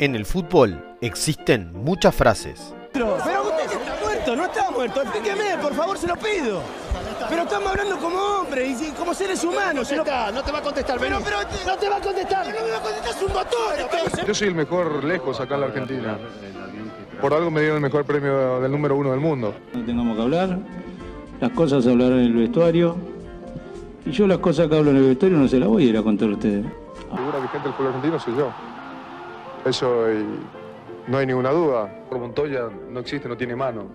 En el fútbol existen muchas frases. Pero usted está muerto, no está muerto. Explíqueme, por favor, se lo pido. Pero estamos hablando como hombres y como seres humanos. No, no te va a contestar, Pero, pero, no te va a contestar. No me va a contestar, es un motor. Yo soy el mejor lejos acá en la Argentina. Por algo me dieron el mejor premio del número uno del mundo. No tengamos que hablar, las cosas se hablarán en el vestuario. Y yo las cosas que hablo en el vestuario no se las voy a ir a contar a ustedes. La figura vigente del fútbol argentino soy yo. Eso y no hay ninguna duda. Por Montoya no existe, no tiene mano.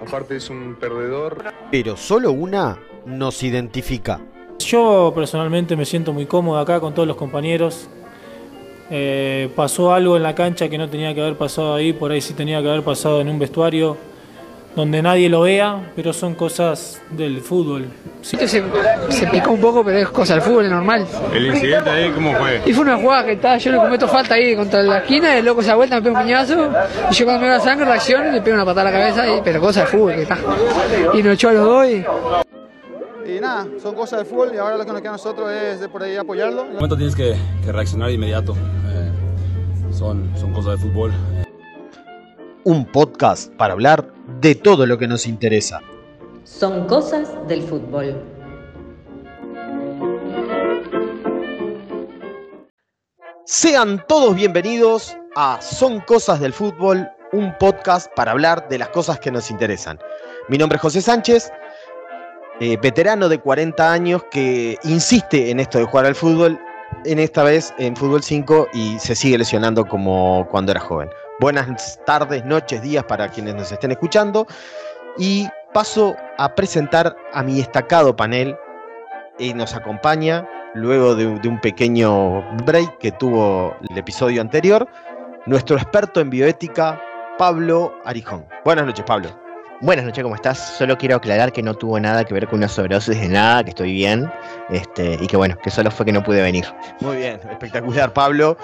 Aparte es un perdedor. Pero solo una nos identifica. Yo personalmente me siento muy cómodo acá con todos los compañeros. Eh, pasó algo en la cancha que no tenía que haber pasado ahí, por ahí sí tenía que haber pasado en un vestuario donde nadie lo vea, pero son cosas del fútbol. Sí. Se, se picó un poco, pero es cosa del fútbol, es normal. ¿El incidente ahí cómo fue? Y fue una jugada que estaba, yo le cometo falta ahí contra la esquina, el loco se da vuelta, me pega un piñazo, y yo cuando me da sangre reacciono y le pego una patada a la cabeza, y, pero cosa del fútbol que está. Y nos echó a los dos y... Y nada, son cosas del fútbol y ahora lo que nos queda a nosotros es de por ahí apoyarlo. En momento tienes que, que reaccionar de inmediato. Eh, son, son cosas de fútbol. Un podcast para hablar de todo lo que nos interesa. Son cosas del fútbol. Sean todos bienvenidos a Son Cosas del Fútbol, un podcast para hablar de las cosas que nos interesan. Mi nombre es José Sánchez, eh, veterano de 40 años que insiste en esto de jugar al fútbol, en esta vez en Fútbol 5 y se sigue lesionando como cuando era joven. Buenas tardes, noches, días para quienes nos estén escuchando y paso a presentar a mi destacado panel y nos acompaña luego de, un- de un pequeño break que tuvo el episodio anterior, nuestro experto en bioética, Pablo Arijón. Buenas noches, Pablo. Buenas noches, ¿cómo estás? Solo quiero aclarar que no tuvo nada que ver con una sobredosis de nada, que estoy bien, este, y que bueno, que solo fue que no pude venir. Muy bien, espectacular, Pablo.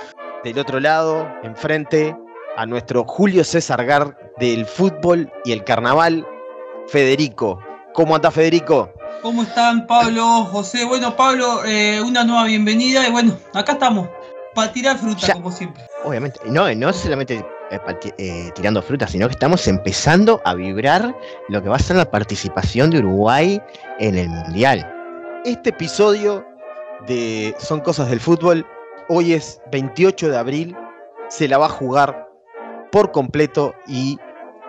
Del otro lado, enfrente, a nuestro Julio César Gar del fútbol y el carnaval, Federico. ¿Cómo anda, Federico? ¿Cómo están Pablo, José? Bueno, Pablo, eh, una nueva bienvenida y bueno, acá estamos, para tirar fruta Ya. como siempre. Obviamente, no, no solamente eh, eh, tirando frutas, sino que estamos empezando a vibrar lo que va a ser la participación de Uruguay en el Mundial. Este episodio de Son Cosas del Fútbol, hoy es 28 de abril, se la va a jugar por completo y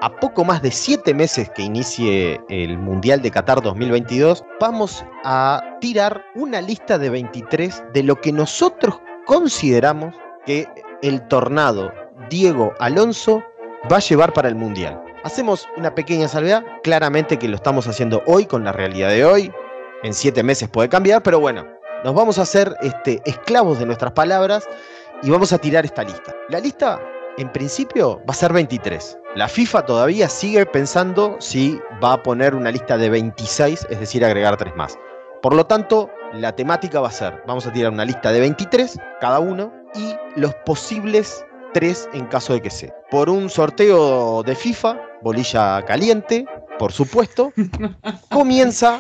a poco más de 7 meses que inicie el Mundial de Qatar 2022, vamos a tirar una lista de 23 de lo que nosotros consideramos que el tornado Diego Alonso va a llevar para el Mundial. Hacemos una pequeña salvedad, claramente que lo estamos haciendo hoy con la realidad de hoy, en siete meses puede cambiar, pero bueno, nos vamos a hacer este, esclavos de nuestras palabras y vamos a tirar esta lista. La lista, en principio, va a ser 23. La FIFA todavía sigue pensando si va a poner una lista de 26, es decir, agregar tres más. Por lo tanto, la temática va a ser, vamos a tirar una lista de 23 cada uno y los posibles tres en caso de que sea. Por un sorteo de FIFA, bolilla caliente, por supuesto, comienza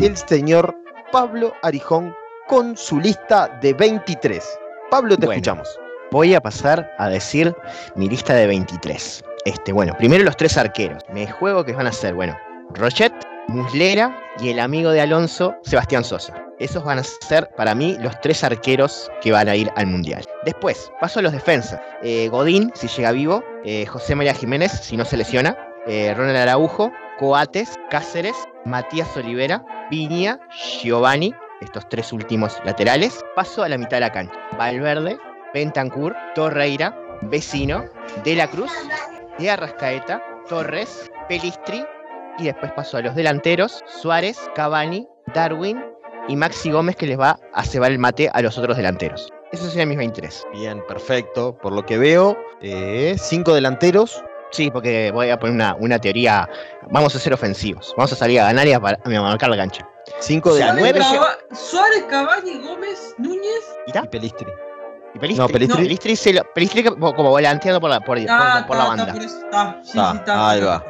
el señor Pablo Arijón con su lista de 23. Pablo, te Bueno. escuchamos. Voy a pasar a decir mi lista de 23. Este, bueno, primero los tres arqueros. Me juego que van a ser, bueno, Rochet, Muslera y el amigo de Alonso, Sebastián Sosa. Esos van a ser para mí los tres arqueros que van a ir al Mundial. Después, paso a los defensas. Eh, Godín, si llega vivo. eh, José María Jiménez, si no se lesiona. eh, Ronald Araujo. Coates, Cáceres, Matías Olivera, Viña, Giovanni. Estos tres últimos laterales. Paso a la mitad de la cancha. Valverde, Bentancur, Torreira, Vecino, De la Cruz, De Arrascaeta, Torres, Pelistri y después paso a los delanteros, Suárez, Cavani, Darwin y Maxi Gómez que les va a cebar el mate a los otros delanteros. Esos serían mis 23. Bien, perfecto. Por lo que veo, eh, cinco delanteros. Sí, porque voy a poner una, una teoría. Vamos a ser ofensivos. Vamos a salir a ganar y a, a marcar la cancha. Cinco O sea, delanteros nueve- Cava- Suárez, Cavani, Gómez, Núñez. ¿Y y Pelistri. ¿Y Pelistri? No, Pelistri- Pelistri, se lo- Pelistri como volanteando por la, por, por- Ah, por la banda. por eso está. Sí, Ah, sí, está. ahí va.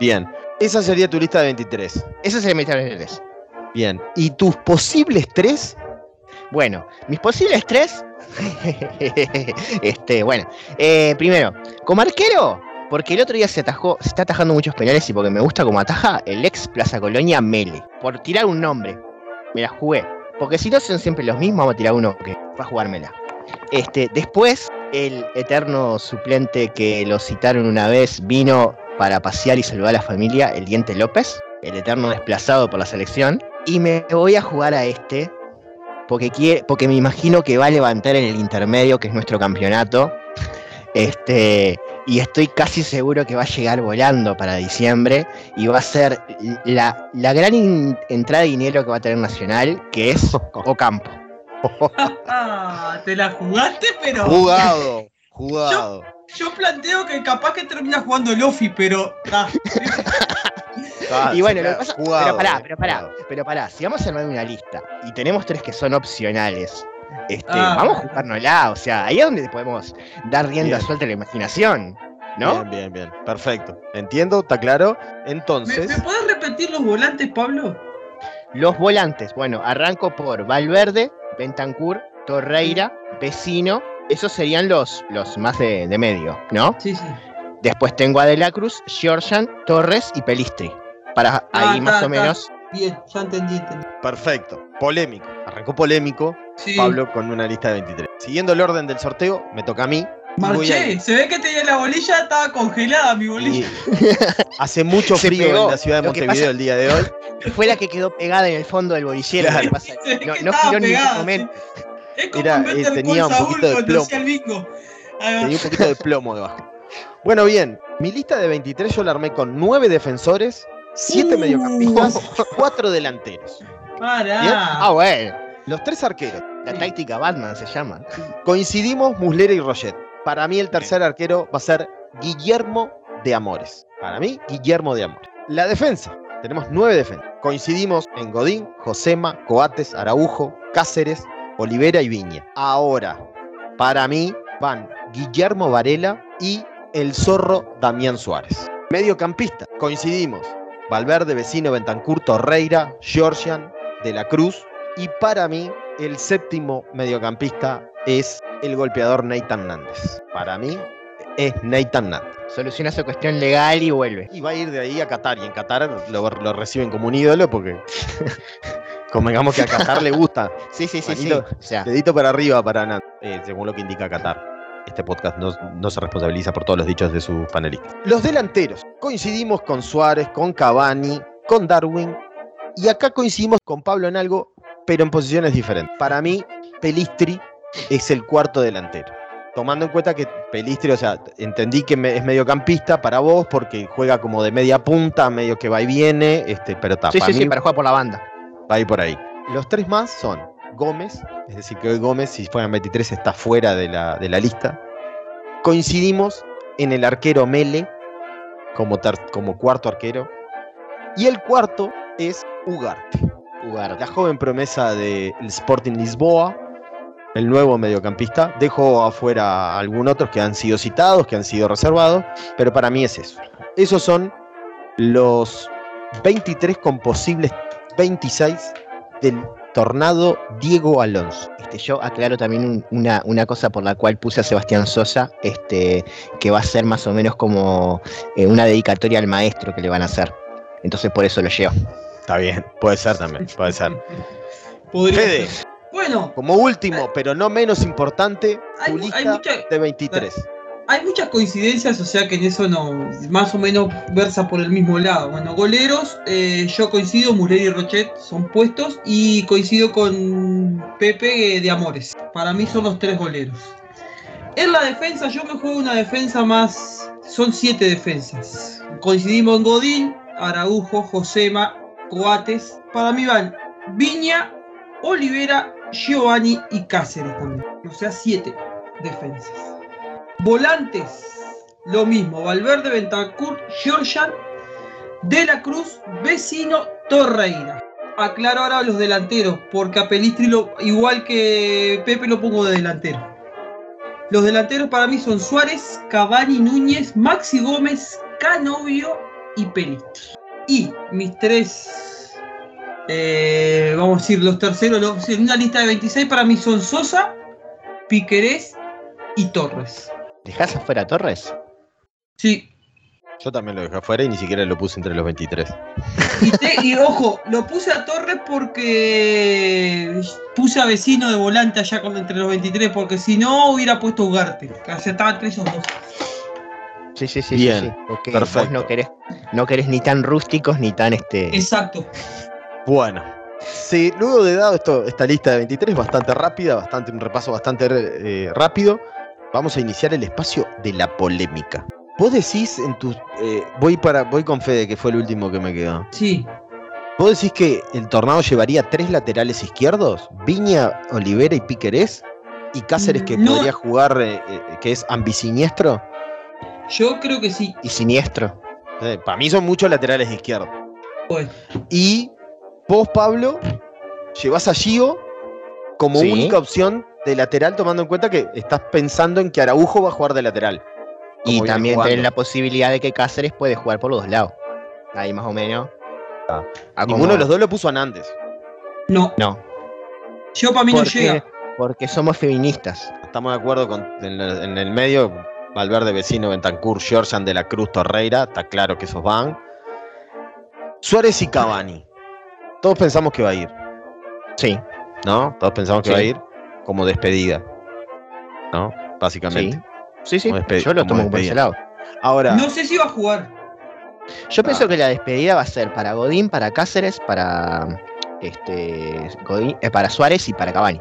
Bien. Esa sería tu lista de 23. Ese sería mi 23. Bien. ¿Y tus posibles tres? Bueno, mis posibles tres. este, bueno, eh, primero, como arquero, porque el otro día se atajó, se está atajando muchos penales y porque me gusta como ataja el ex Plaza Colonia Mele. Por tirar un nombre, me la jugué. Porque si no son siempre los mismos, vamos a tirar uno que va a jugármela. Este, después, el eterno suplente que lo citaron una vez vino para pasear y saludar a la familia, el Diente López, el eterno desplazado por la selección. Y me voy a jugar a este, porque, quiere, porque me imagino que va a levantar en el intermedio, que es nuestro campeonato. Este, y estoy casi seguro que va a llegar volando para diciembre y va a ser la, la gran in- entrada de dinero que va a tener Nacional, que es Ocampo. Te la jugaste, pero. Jugado, jugado. Yo planteo que capaz que termina jugando Lofi, pero. ah, Ah, y bueno, lo que pasa, jugado, pero pará, eh, pero pará, pero pará, si vamos a armar una lista y tenemos tres que son opcionales, este, Ah. vamos a jugárnosla, o sea, ahí es donde podemos dar rienda Bien. suelta a la imaginación, ¿no? Bien, bien, bien. Perfecto. Entiendo, está claro. ¿Me, Entonces, ¿Me podés repetir los volantes, Pablo? Los volantes, bueno, arranco por Valverde, Bentancur, Torreira, Vecino, esos serían los, los más de, de medio, ¿no? Sí, sí. Después tengo a De la Cruz, Georgian, Torres y Pelistri. Para Ah, ahí más o ta. menos. Bien, ya entendí, entendí. perfecto. Polémico. Arrancó polémico. Sí. Pablo con una lista de 23. Siguiendo el orden del sorteo, me toca a mí. Marché, se ve que tenía la bolilla, estaba congelada mi bolilla. Y hace mucho Se frío pegó. en la ciudad de Montevideo el día de hoy. Fue la que quedó pegada en el fondo del bolillero. Claro. No, no giró ningún pegada, momento. Es como Era, eh, tenía un poquito de plomo. Tenía un poquito de plomo debajo. Bueno, bien. Mi lista de 23 yo la armé con 9 defensores, 7 Uh. mediocampistas, 4 delanteros. Ah, bueno. Los tres arqueros. La táctica Batman se llama. Coincidimos Muslera y Roget. Para mí el tercer arquero va a ser Guillermo de Amores. Para mí, Guillermo de Amores. La defensa. Tenemos nueve defensas. Coincidimos en Godín, Josema, Coates, Araujo, Cáceres, Olivera y Viña. Ahora, para mí van Guillermo Varela y el zorro Damián Suárez. Mediocampista. Coincidimos. Valverde, Vecino, Bentancur, Torreira, Georgian, De la Cruz. Y para mí, el séptimo mediocampista es el golpeador Nathan Nández. Para mí, es Nathan Nández. Soluciona su cuestión legal y vuelve. Y va a ir de ahí a Qatar. Y en Qatar lo, lo reciben como un ídolo porque convengamos que a Qatar le gusta. Sí, sí, sí, sí. Manito, O sea, Dedito para arriba para Nández, eh, según lo que indica Qatar. Este podcast no, no se responsabiliza por todos los dichos de sus panelistas. Los delanteros. Coincidimos con Suárez, con Cavani, con Darwin. Y acá coincidimos con Pablo en algo, pero en posiciones diferentes. Para mí, Pelistri es el cuarto delantero. Tomando en cuenta que Pelistri, o sea, entendí que me- es mediocampista para vos porque juega como de media punta, medio que va y viene, este, pero está. sí, sí, mí sí, para jugar por la banda. va a ir por ahí. Los tres más son Gómez, es decir, que hoy Gómez, si fueran 23, está fuera de la, de la lista. Coincidimos en el arquero Mele como, ter- como cuarto arquero. Y el cuarto es Ugarte. Ugarte. La joven promesa del Sporting Lisboa, el nuevo mediocampista. Dejo afuera a algún otros que han sido citados, que han sido reservados, pero para mí es eso. Esos son los 23 con posibles 26 del tornado Diego Alonso. Este, yo aclaro también un- una, una cosa por la cual puse a Sebastián Sosa, este, que va a ser más o menos como eh, una dedicatoria al maestro que le van a hacer. Entonces por eso lo llevo. Está bien, puede ser también, puede ser. Podría Fede, ser. Bueno, como último, pero no menos importante, hay, tu mu- lista hay mucha- de 23. hay muchas coincidencias, o sea que en eso no, más o menos versa por el mismo lado. Bueno, goleros, eh, yo coincido, Muslera y Rochet son puestos y coincido con Pepe de Amores. Para mí son los tres goleros. En la defensa, yo me juego una defensa más, son siete defensas. Coincidimos en Godín, Araujo, Josema, Coates. Para mí van Viña, Olivera, Giovanni y Cáceres también. O sea, siete defensas. Volantes, lo mismo. Valverde, Bentancur, Georgian, De la Cruz, Vecino, Torreira. Aclaro ahora los delanteros, porque a Pelistri, lo- igual que Pepe, lo pongo de delantero. Los delanteros para mí son Suárez, Cavani, Núñez, Maxi Gómez, Canovio y Pelistri. Y mis tres eh, vamos a decir, los terceros, los- en una lista de 26 para mí son Sosa, Piquerés y Torres. ¿Dejás afuera a Torres? Sí. Yo también lo dejé afuera y ni siquiera lo puse entre los 23. Y, te- y ojo, lo puse a Torres porque puse a vecino de volante allá con entre los 23, porque si no hubiera puesto Ugarte, que aceptaba entre esos dos. Sí, sí, sí. Bien, sí, sí. Porque perfecto. vos no querés, no querés ni tan rústicos ni tan este. Exacto. Bueno, sí, luego de dado esto, esta lista de 23 bastante rápida, bastante un repaso bastante eh, rápido, vamos a iniciar el espacio de la polémica. Vos decís en tu eh, voy para voy con Fede que fue el último que me quedó. Sí. ¿Vos decís que el Tornado llevaría tres laterales izquierdos? Viña, Olivera y Piquerés y Cáceres que No. podría jugar eh, eh, que es ambisiniestro? Yo creo que sí. Y siniestro. para mí son muchos laterales izquierdos. Bueno. Y vos, Pablo, llevas a Gio como Sí. única opción de lateral, tomando en cuenta que estás pensando en que Araujo va a jugar de lateral. Y también tenés la posibilidad de que Cáceres puede jugar por los dos lados. Ahí más o menos. Ah. A Ninguno de los dos lo puso a Nández. No. No. Yo para mí no llega. Porque somos feministas. Estamos de acuerdo con en el medio, Valverde, Vecino, Bentancur, Georgian de la Cruz, Torreira, está claro que esos van. Suárez y Cavani. Todos pensamos que va a ir. Sí. ¿No? Todos pensamos que Sí. va a ir como despedida. ¿No? Básicamente. Sí, sí. Como despe- Yo lo como tomo por ese despedida. lado. Ahora, No sé si va a jugar. Yo pienso que la despedida va a ser para Godín, para Cáceres, para este Godín, eh, para Suárez y para Cavani.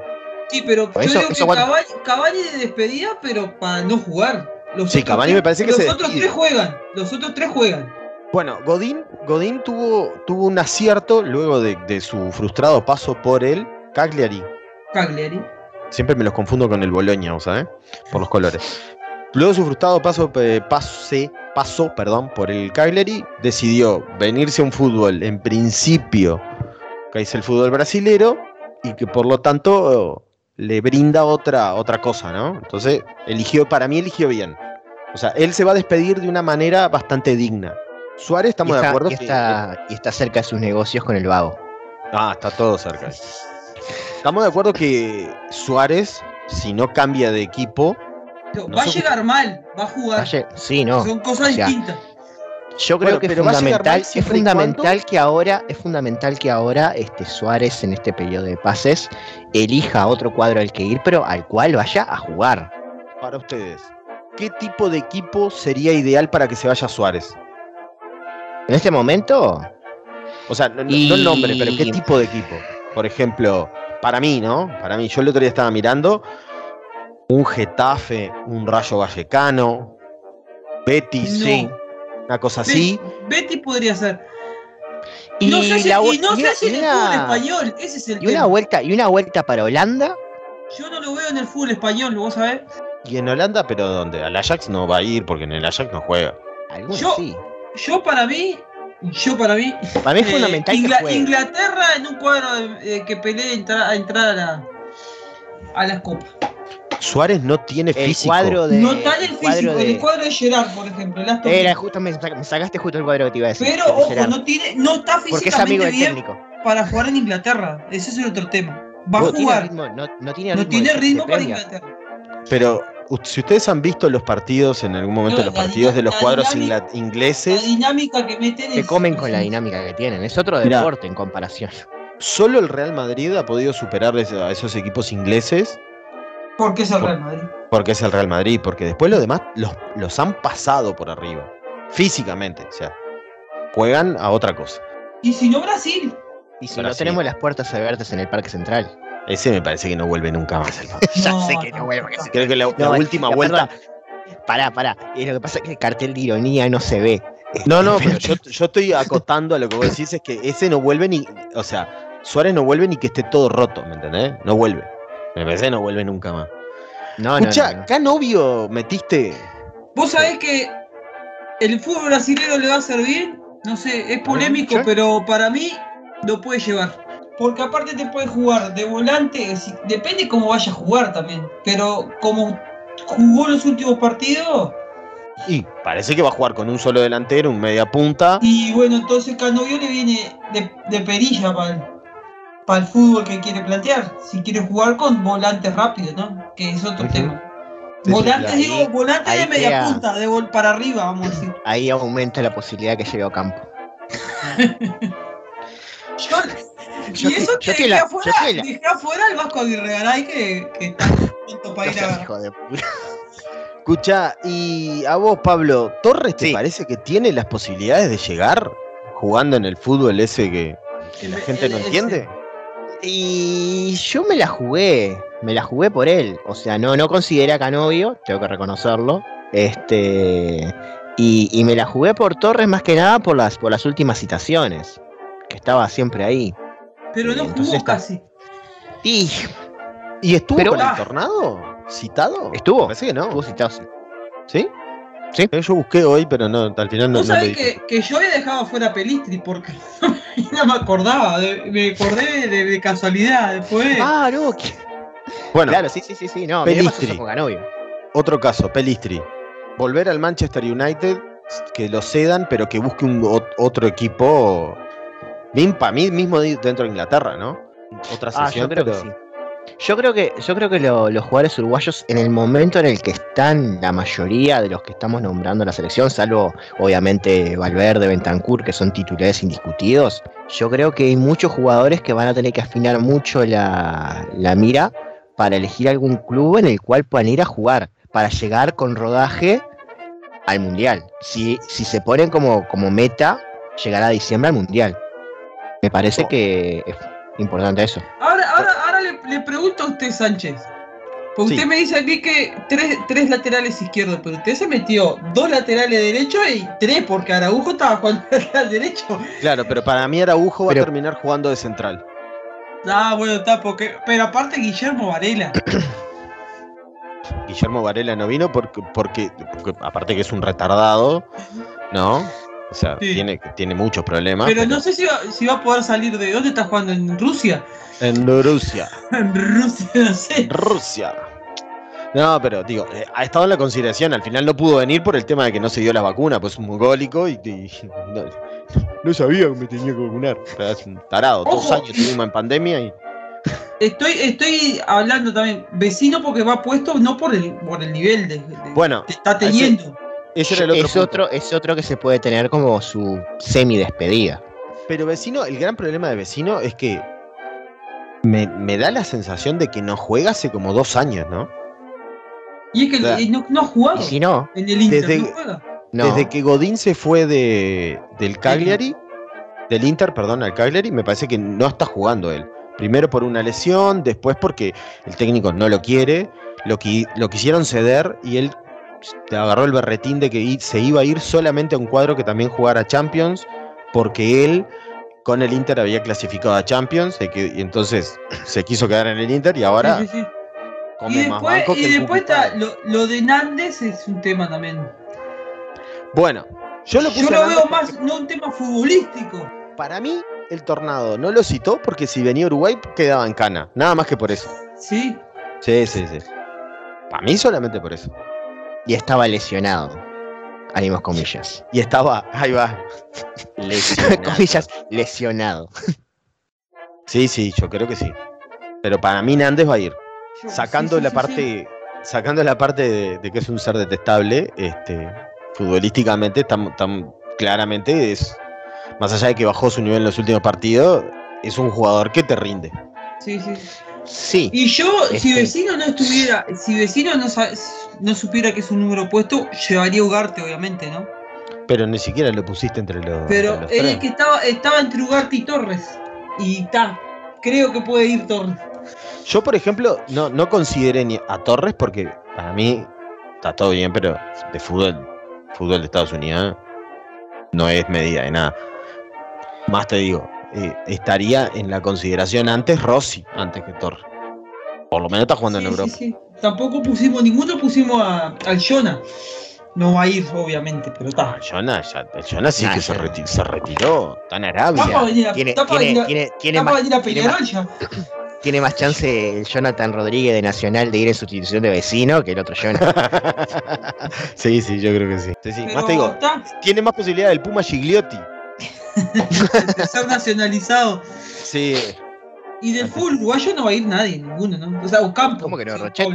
Sí, pero yo eso- digo eso que cuando- Cavani, Cavani de despedida, pero para no jugar. Los Sí, otros Cavani tres- me parece que los se otros despide. tres juegan. Los otros tres juegan. Bueno, Godín, Godín tuvo, tuvo un acierto luego de, de su frustrado paso por el Cagliari. Cagliari. Siempre me los confundo con el Boloña, ¿sabes? Por los colores. Luego de su frustrado paso, eh, pase, paso perdón, por el Cagliari, decidió venirse a un fútbol, en principio, que es el fútbol brasilero, y que por lo tanto le brinda otra, otra cosa, ¿no? Entonces, eligió, para mí eligió bien. O sea, él se va a despedir de una manera bastante digna. Suárez, estamos está, de acuerdo y que- está, y está cerca de sus negocios con el vago. Ah, está todo cerca. Estamos de acuerdo que Suárez, si no cambia de equipo, No, va a llegar mal, va a jugar. Sí, no. Son cosas O sea, distintas. Yo creo Bueno, que es fundamental, es fundamental que ahora, es fundamental que ahora este Suárez en este periodo de pases elija otro cuadro al que ir, pero al cual vaya a jugar. para ustedes, ¿qué tipo de equipo sería ideal para que se vaya Suárez? En este momento, O sea, no, Y- no el nombre, pero ¿qué tipo de equipo? Por ejemplo, para mí, ¿no? Para mí, yo el otro día estaba mirando un Getafe, un Rayo Vallecano, Betis, No. sí, una cosa así. Be- Betty podría ser. y, no sé si, la vu- y no y sé una- si en y el una- fútbol español. Ese es el y una tema. vuelta, y una vuelta para Holanda, Yo no lo veo en el fútbol español, ¿vos sabés? Y en Holanda, pero ¿dónde? Al Ajax no va a ir porque en el Ajax no juega. algunos Yo- sí. Yo para mí, yo para mí, Para mí es eh, fundamental Ingla- que. Inglaterra en un cuadro de- eh, que pelee entrar, a entrar a, la, a las copas. Suárez no tiene El físico. cuadro de no está en el cuadro físico, en de- el cuadro de Gerard, por ejemplo. el Era justo me, saca- me sacaste justo el cuadro que te iba a decir. Pero de ojo, Gerard, no tiene, no está porque es amigo físicamente del bien técnico. para jugar en Inglaterra. Ese es el otro tema. Va No a tiene jugar, ritmo, no, no tiene no ritmo, tiene de- de ritmo para. Inglaterra. Pero si ustedes han visto los partidos en algún momento, No, los partidos de los la cuadros dinámica- ingla- La ingleses, dinámica que meten Se comen con la dinámica que tienen. Es otro Mirá. deporte en comparación. solo el Real Madrid ha podido superar es- a esos equipos ingleses Porque es el Real Madrid. porque es el Real Madrid, porque después los demás los, los han pasado por arriba, físicamente, o sea, juegan a otra cosa. Y si no, Brasil. Y si no tenemos las puertas abiertas en el Parque Central. Ese me parece que no vuelve nunca más. el ya No, sé que no, vuelve. Creo que la, última vuelta. Pará, pará. Y lo que pasa es que el cartel de ironía no se ve. No, no, pero yo, yo estoy acotando a lo que vos decís, es que ese no vuelve ni. O sea, Suárez no vuelve ni que esté todo roto, ¿me entendés? No vuelve. Me parece que no vuelve nunca más. No, Escucha, no, no, no. acá novio metiste. Vos sabés que el fútbol brasileño le va a servir, no sé, es polémico, ¿sí? pero para mí lo puede llevar. Porque aparte te puede jugar de volante, depende cómo vaya a jugar también. Pero como jugó los últimos partidos, Y parece que va a jugar con un solo delantero, un media punta. y bueno, entonces Canovio le viene de, de perilla para para el fútbol que quiere plantear. Si quiere jugar con volantes rápidos, ¿no? Que es otro tema. Volantes, ahí- digo, volantes de media queda- punta, de gol para arriba, vamos a decir. Ahí aumenta la posibilidad que llegue a campo. Yo, Yo y eso yo que dejé la- afuera, la- dejé afuera el Vasco Aguirre Garay que, que está pronto para ir a. Hijo de puta. Escucha, y a vos, Pablo, ¿Torres te Sí. parece que tiene las posibilidades de llegar jugando en el fútbol ese que, que la El- gente no entiende? Y yo me la jugué, me la jugué por él. O sea, no, no consideré a Canovio, tengo que reconocerlo. Este. Y, y me la jugué por Torres más que nada por las, por las últimas citaciones. Que estaba siempre ahí. Pero no jugó está- casi. Y ¿Y estuvo Pero- con el tornado? ¿Citado? estuvo. Me parece que no. Estuvo citado, sí. ¿Sí? Sí. Eh, Yo busqué hoy, pero no, al final no, Vos no sabés que, que yo había dejado fuera a Pelistri porque no me acordaba, de- me acordé de, de casualidad después. Ah, no. que- Bueno, Claro, sí, sí, sí, sí. No, Pelistri. otro caso, Pelistri. Volver al Manchester United, que lo cedan, pero que busque un ot- otro equipo. Para mí mismo dentro de Inglaterra, ¿no? Otra Ah, sesión, yo creo pero. que sí. Yo creo que, yo creo que lo- los jugadores uruguayos, en el momento en el que están la mayoría de los que estamos nombrando la selección, salvo obviamente Valverde, Bentancur, que son titulares indiscutidos, yo creo que hay muchos jugadores que van a tener que afinar mucho la, la mira para elegir algún club en el cual puedan ir a jugar, para llegar con rodaje al Mundial. Si, si se ponen como, como meta, llegar a diciembre al Mundial. Me parece que es importante eso. Ahora, ahora, ahora le, le pregunto a usted, Sánchez. Porque Sí. usted me dice a mí que tres, tres laterales izquierdos, pero usted se metió dos laterales derechos y tres, porque Araujo estaba jugando lateral derecho. Claro, pero para mí Araujo va a terminar jugando de central. Ah, bueno, está, porque. Pero aparte Guillermo Varela. Guillermo Varela no vino porque, porque, porque aparte que es un retardado, ¿no? O sea, Sí. tiene, tiene muchos problemas. Pero no sé si va, si va a poder salir de. ¿Dónde está jugando? ¿En Rusia? En Rusia. En Rusia, no sé. Rusia. No, pero digo, eh, ha estado en la consideración. Al final no pudo venir por el tema de que no se dio la vacuna, pues es un mongólico y, y no, no sabía que me tenía que vacunar. Pero es un tarado. Dos Ojo, años tuvimos en pandemia y. Estoy, estoy hablando también. Vecino porque va puesto no por el, por el nivel de, de- Bueno, que está teniendo. Ese era el otro. es, otro, es otro que se puede tener como su semi despedida. Pero vecino, el gran problema de vecino es que me, me da la sensación de que no juega hace como dos años, ¿no? Y es que no, no ha jugado Y si no, en el Inter. desde- no juega. no. Desde que Godín se fue de, del Cagliari, del Inter, perdón, al Cagliari, me parece que no está jugando él. Primero por una lesión, después porque el técnico no lo quiere, lo, qui- lo quisieron ceder y él agarró el berretín de que se iba a ir solamente a un cuadro que también jugara Champions, porque él con el Inter había clasificado a Champions y, entonces se quiso quedar en el Inter y ahora Sí, sí, sí. come Y más después, banco que y el después Cucurella. está lo, lo de Nández es un tema también. Bueno, yo lo puse Yo lo veo más, no un tema futbolístico. Para mí, el tornado no lo citó porque si venía Uruguay quedaba en cana. Nada más que por eso. Sí. Sí, sí, sí. Para mí solamente por eso. Y estaba lesionado. Ánimos comillas. Y estaba, ahí va. comillas, lesionado. Sí, sí, yo creo que sí. Pero para mí Nández va a ir. Sacando sí, sí, la sí, parte, sacando la parte de, de que es un ser detestable, este, futbolísticamente, estamos- claramente es, más allá de que bajó su nivel en los últimos partidos, es un jugador que te rinde. Sí, sí. Sí. Y yo, si Este- vecino no estuviera, si vecino no, no supiera que es un número puesto, llevaría a Ugarte, obviamente, ¿no? Pero ni siquiera lo pusiste entre los. Pero los él es que estaba, estaba entre Ugarte y Torres. Y está. Creo que puede ir Torres. Yo, por ejemplo, no, no consideré ni a Torres porque para mí está todo bien, pero de fútbol, fútbol de Estados Unidos no es medida de nada. Más te digo, eh, estaría en la consideración antes Rossi, antes que Torres. Por lo menos está jugando en Europa. sí, sí. Tampoco pusimos, ninguno pusimos a, al Jonah. No va a ir, obviamente, pero está. El Jonas, ya- sí Nah, que se, ya- reti- se retiró, está en Arabia. Está para venir a, Tiene, está para tiene, venir a- tiene, tiene está para más, venir a tiene más- Peñarol ya. tiene más chance el Jonathan Rodríguez de Nacional de ir en sustitución de vecino que el otro Jonathan. sí, sí, yo creo que sí. Sí, sí. Pero Más te digo, está tiene más posibilidad el Puma Gigliotti. de ser nacionalizado. Sí. Y del fútbol uruguayo no va a ir nadie, ninguno, ¿no? O sea, Ocampo. ¿Cómo que no? Rochet.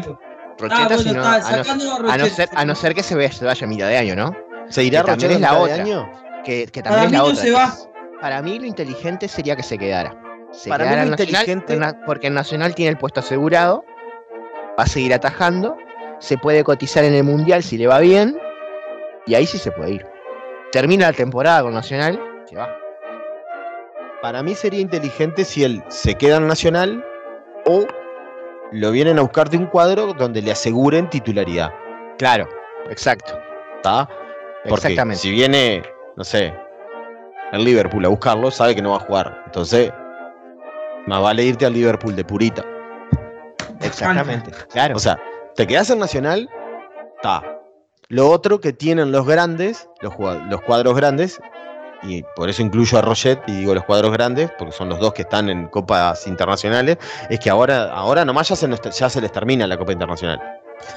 Rocheta, bueno, si no- está, a, no, a ser, a no ser que se, vaya a mitad de año, ¿no? ¿Se irá Que también Rochette es la otra. año? Que, que Para también es mí la no otra. se va. para mí lo inteligente sería que se quedara. Se Para mí quedara lo en Nacional, inteligente- porque el Nacional tiene el puesto asegurado, va a seguir atajando, se puede cotizar en el Mundial si le va bien, y ahí sí se puede ir. Termina la temporada con Nacional, se va. Para mí sería inteligente si él se queda en Nacional o lo vienen a buscar de un cuadro donde le aseguren titularidad. Claro, exacto. ¿Está? Porque Exactamente. si viene, no sé, el Liverpool a buscarlo, sabe que no va a jugar. Entonces, más vale irte al Liverpool de purita. Exactamente. Claro. O sea, te quedas en Nacional, está. Lo otro que tienen los grandes, los, cuadros grandes, y por eso incluyo a Roget y digo los cuadros grandes, porque son los dos que están en copas internacionales, es que ahora, ahora nomás ya se, nos- ya se les termina la Copa Internacional,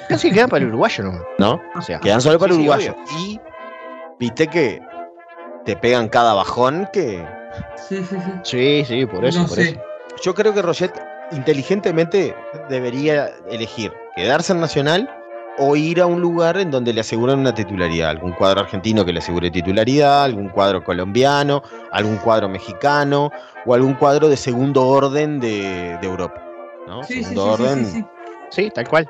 Casi queda para el uruguayo, ¿no? ¿no? O sea, Quedan solo para sí, sí, uruguayo. y viste que te pegan cada bajón que... Sí, sí, sí. Sí, sí, por eso, no por sé. eso. Yo creo que Roget inteligentemente debería elegir quedarse en Nacional o ir a un lugar en donde le aseguren una titularidad. Algún cuadro argentino que le asegure titularidad, algún cuadro colombiano, algún cuadro mexicano o algún cuadro de segundo orden de, de Europa. ¿no? Sí, sí, sí, segundo sí, orden, sí, sí. Sí, tal cual.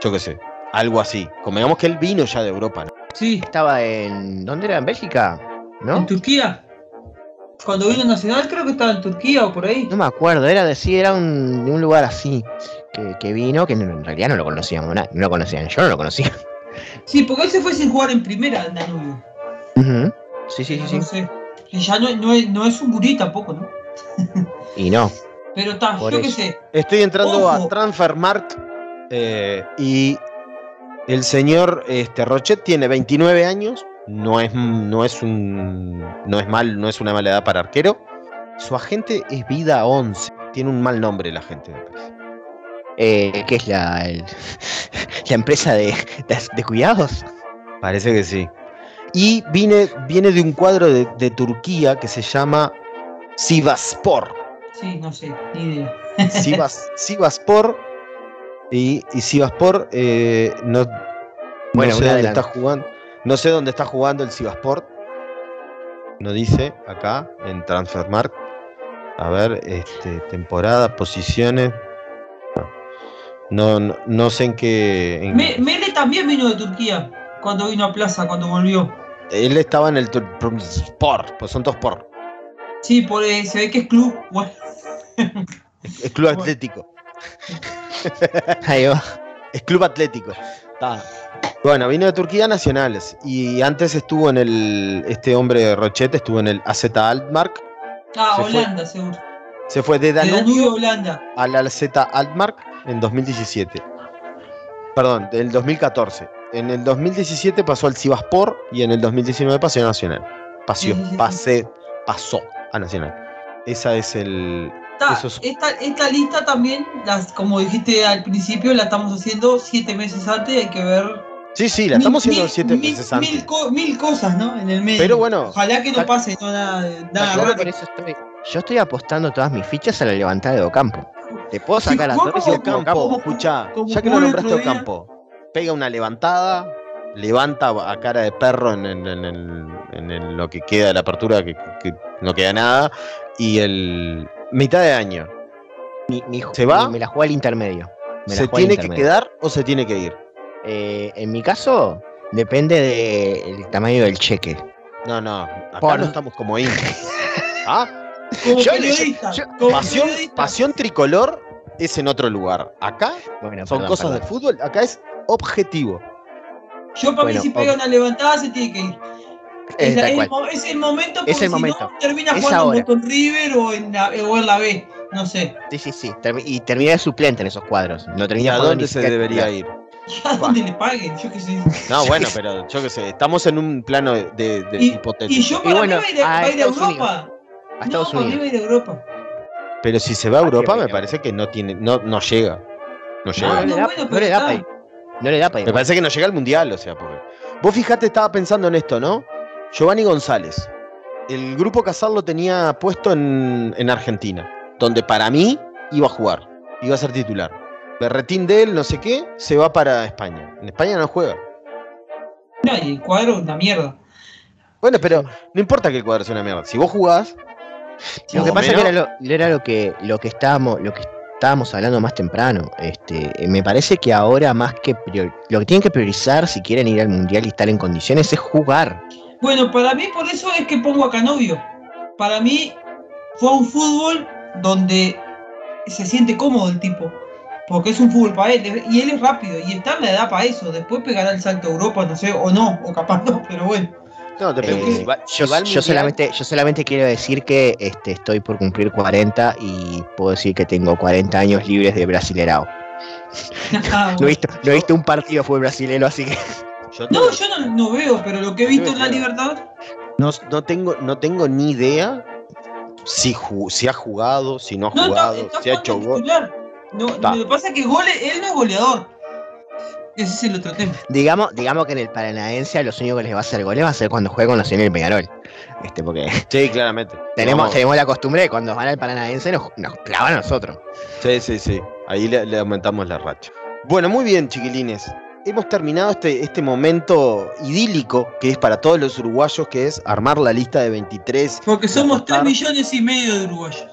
yo qué sé, algo así. Como digamos que él vino ya de Europa. ¿no? Sí, Estaba en. ¿Dónde era? ¿En Bélgica? ¿No? en Turquía. Cuando vino Nacional creo que estaba en Turquía o por ahí. No me acuerdo, era de sí, era un, de un lugar así que, que vino, que en realidad no lo conocíamos, na- no lo conocían, yo no lo conocía. Sí, porque él se fue sin jugar en primera en Danubio. Ujú. Sí, sí, sí, sí. No sé. Y ya no, no, es, no es un gurí tampoco, ¿no? Y no. Pero está, yo qué sé. Estoy entrando a. Transfermarkt eh, y el señor este, Rochet tiene 29 años, no es, no es un no es mal, no es una mala edad para arquero. Su agente es Vida 11. Tiene un mal nombre la gente, me parece. Eh, ¿Qué es la, el- la empresa de, de, de cuidados? Parece que sí. Y viene, viene de un cuadro de, de Turquía que se llama Sivaspor. Sí, no sé, ni idea. Sivas, Sivaspor. Y, y Sivaspor eh, no, Bueno, no sé dónde está jugando. No sé dónde está jugando el Sivaspor. No dice acá en Transfermarkt. A ver, este, temporada, posiciones. No, no, no sé en qué. en- Me- Mele también vino de Turquía cuando vino a Plaza, cuando volvió. él estaba en el Sport, pues son dos por. Sí, por, eh, se ve que es club. Bueno, Es club atlético. Ahí va. Es club atlético. Está. Bueno, vino de Turquía Nacionales. Y antes estuvo en el. Este hombre Rochette estuvo en el AZ Altmark. ah, Se fue. Holanda, seguro. Se fue de De Danubio, Danubio Holanda. al AZ Altmark en 2017. Perdón, del 2014. En el 2017 pasó al Sivaspor y en el 2019 pasó a Nacional. Pasó, pasé, pasó a Nacional. Esa es el. Está, Eso es- esta, esta lista también, las, como dijiste al principio, la estamos haciendo siete meses antes. Hay que ver. Sí, sí, la mil- estamos haciendo mil- siete mil- meses antes. Mil, co- mil cosas, ¿no? En el medio. Pero bueno, Ojalá que no pase no, nada, nada Yo raro. por eso estoy, yo estoy apostando todas mis fichas a la levantada de Ocampo. Te puedo Sí, sacar a todos y Ocampo, escuchá, ya que lo nombraste. Ocampo, pega una levantada, levanta a cara de perro en, en- en lo que queda de la apertura, que, que no queda nada, y el mitad de año, Mi- mi- ¿Se va? Me la juega el intermedio. Me ¿se tiene que quedar o se tiene que ir? Eh, en mi caso, depende del tamaño del cheque. No, no, acá Por- no estamos como Inter. ¿Ah? Como Yo- periodista. yo- como Pasión, periodista. pasión tricolor es en otro lugar. Acá Bueno, son perdón, cosas perdón. del fútbol, acá es objetivo. Yo para Bueno, mí si pega una levantada se tiene que ir. Eh, Es, es el es el momento porque Es el si momento. no termina Es jugando Boston River o en, la, o en la B. No sé. Sí, sí, sí. Y terminé de suplente en esos cuadros. No ¿Y terminé a dónde se debería ir? Y a dónde le paguen, yo qué sé. No, bueno, pero yo qué sé, estamos en un plano de, de Y, hipotético. y yo para bueno, mí va a ir a, a a Europa. A Estados no, Unidos. va a ir a Europa. Pero si se va a Ah, Europa, me parece que no tiene, no, no llega. No llega. No, Ah, le no, bueno, le da para ir. No le da para ir. Me parece que no llega al mundial, o sea, porque. Vos fijate, estaba pensando en esto, ¿no? Giovanni González. El grupo Casal lo tenía puesto en, en Argentina. donde para mí iba a jugar, iba a ser titular. Berretín de él, no sé qué, se va para España. En España no juega. No, y el cuadro es una mierda. Bueno, pero no importa que el cuadro sea una mierda. Si vos jugás, Lo que pasa es que era lo, era lo que lo que estábamos lo que estábamos hablando más temprano. Este, me parece que ahora más que prior- lo que tienen que priorizar si quieren ir al mundial y estar en condiciones es jugar. Bueno, para mí por eso es que pongo a Canovio. Para mí fue un fútbol donde se siente cómodo el tipo. Porque es un fútbol para él. Y él es rápido. Y está en la edad para eso. Después pegará el salto a Europa, no sé, o no, o capaz no, pero bueno. No, depende. Eh, si va, si yo, solamente yo solamente quiero decir que este, estoy por cumplir 40 y puedo decir que tengo 40 años libres de brasilerao. No he visto, no he visto un partido fue brasilero, así que yo No, yo no, no veo, pero lo que he visto en la. Libertad. no, no tengo, no tengo ni idea si, ju- si ha jugado, si no ha No, jugado, está si ha hecho gol. No, lo que pasa es que gole, él no es goleador. Ese es el otro tema. digamos, digamos que en el Paranaense a los únicos que les va a hacer goles va a ser cuando juegue con los señores Peñarol. Este, porque Sí, claramente. tenemos, Vamos. tenemos la costumbre de cuando van al Paranaense nos, nos clavan a nosotros. Sí, sí, sí. Ahí le, le aumentamos la racha. Bueno, muy bien, chiquilines. Hemos terminado este, este momento idílico que es para todos los uruguayos, que es armar la lista de 23 Porque somos 3 apostar. millones y medio de uruguayos.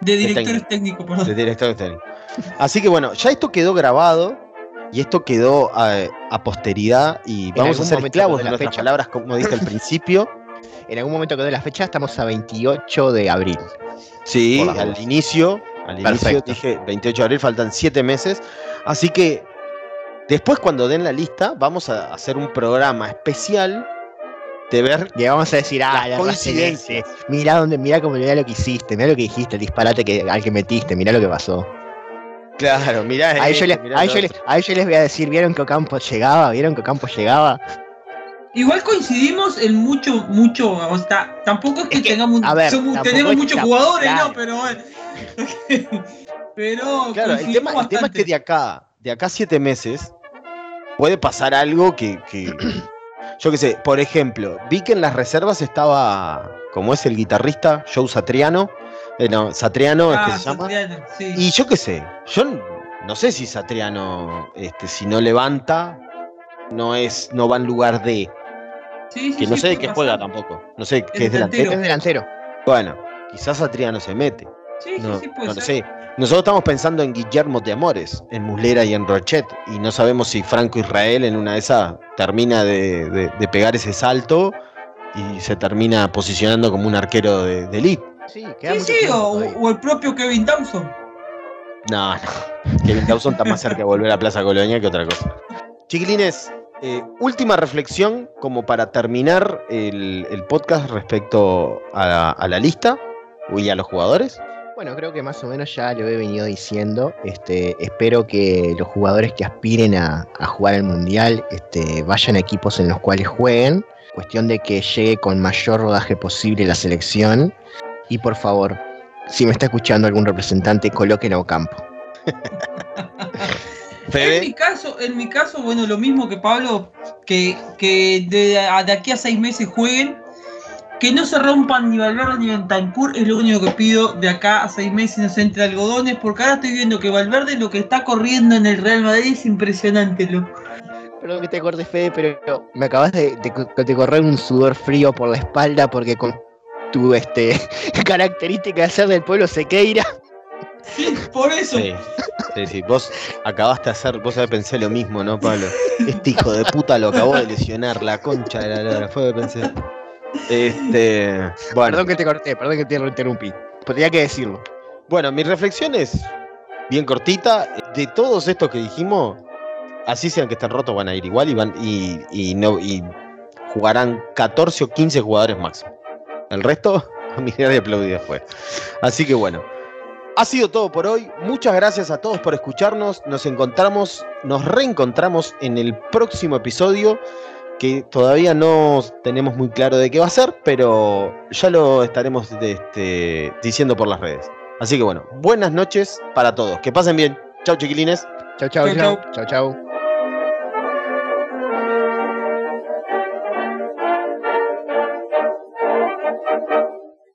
De directores técnicos, perdón. de directores técnicos. Así que bueno, ya esto quedó grabado y esto quedó a, a posteridad y vamos a ser esclavos de de la nuestras fecha. palabras, como dije al principio. En algún momento que de la fecha estamos a 28 de abril. Sí, las al inicio, al inicio dije 28 de abril, faltan 7 meses. Así que después cuando den la lista, vamos a hacer un programa especial de ver Y vamos a decir, ah, Las la coincidencia. Mirá dónde, mirá cómo mirá lo que hiciste, mirá lo que dijiste, el disparate que, al que metiste, mirá lo que pasó. Claro, mirá. A ellos, este, les, mirá a, el ellos les, otro. a ellos les voy a decir, ¿vieron que Ocampo llegaba? ¿Vieron que Ocampo llegaba? Igual coincidimos en mucho, mucho. O sea, tampoco es que, Es que, tengamos, a ver, somos- tenemos es- muchos jugadores, claro. ¿no? Pero bueno. pero Claro, el tema, el tema es que de acá, de acá a siete meses, puede pasar algo que, que- yo qué sé, por ejemplo, vi que en las reservas estaba, como es el guitarrista, Joe Satriano, eh, no, Satriano es que Ah, se llama, Satriano, sí. y yo qué sé, yo no sé si Satriano, este, si no levanta, no es, no va en lugar de, Sí, sí, que no sí, sé de qué juega tampoco, no sé qué Es delantero, Es delantero. bueno, quizás Satriano se mete. Sí, sí, No, sí, puede no ser. sé. Nosotros estamos pensando en Guillermo de Amores, en Muslera y en Rochet, y no sabemos si Franco Israel en una de esas termina de, de- de pegar ese salto y se termina posicionando como un arquero de, de elite. Sí, queda Sí, sí, o, el propio Kevin Dawson. No, no. Kevin Dawson está más cerca de volver a Plaza Colonia que otra cosa. Chiquilines, eh, última reflexión como para terminar el, el podcast respecto a, a la lista y a los jugadores. Bueno, creo que más o menos ya lo he venido diciendo. Este, espero que los jugadores que aspiren a, a jugar el mundial este, vayan a equipos en los cuales jueguen. Cuestión de que llegue con mayor rodaje posible la selección. Y por favor, si me está escuchando algún representante, coloquen a Ocampo. En mi caso, en mi caso, bueno, lo mismo que Pablo, que, que de, aquí a seis meses jueguen, que no se rompan ni Valverde ni Bentancur, es lo único que pido de acá a seis meses no se entre algodones, porque ahora estoy viendo que Valverde lo que está corriendo en el Real Madrid es impresionante, loco. Perdón que te cortes, Fede, pero me acabas de, de- de correr un sudor frío por la espalda porque con tu este, característica de ser del pueblo Sequeira. Por eso. Sí, sí, sí. Vos acabaste de hacer, vos sabés, pensé lo mismo, ¿no, Pablo? Este hijo de puta lo acabó de lesionar, la concha de la lora, fue lo que pensé. Este, bueno. Perdón que te corté, perdón que te interrumpí. Podría que decirlo. Bueno, mi reflexión es bien cortita. De todos estos que dijimos, así sean que estén rotos, van a ir igual y van y, y no y jugarán 14 o 15 jugadores máximo. El resto, a mirar y aplaudir después. Así que bueno. Ha sido todo por hoy. Muchas gracias a todos por escucharnos. Nos encontramos, nos reencontramos en el próximo episodio que todavía no tenemos muy claro de qué va a ser, pero ya lo estaremos este, diciendo por las redes. Así que bueno, buenas noches para todos. Que pasen bien. Chau chiquilines. Chau, chau, Chau, chau. chau. Chau, chau.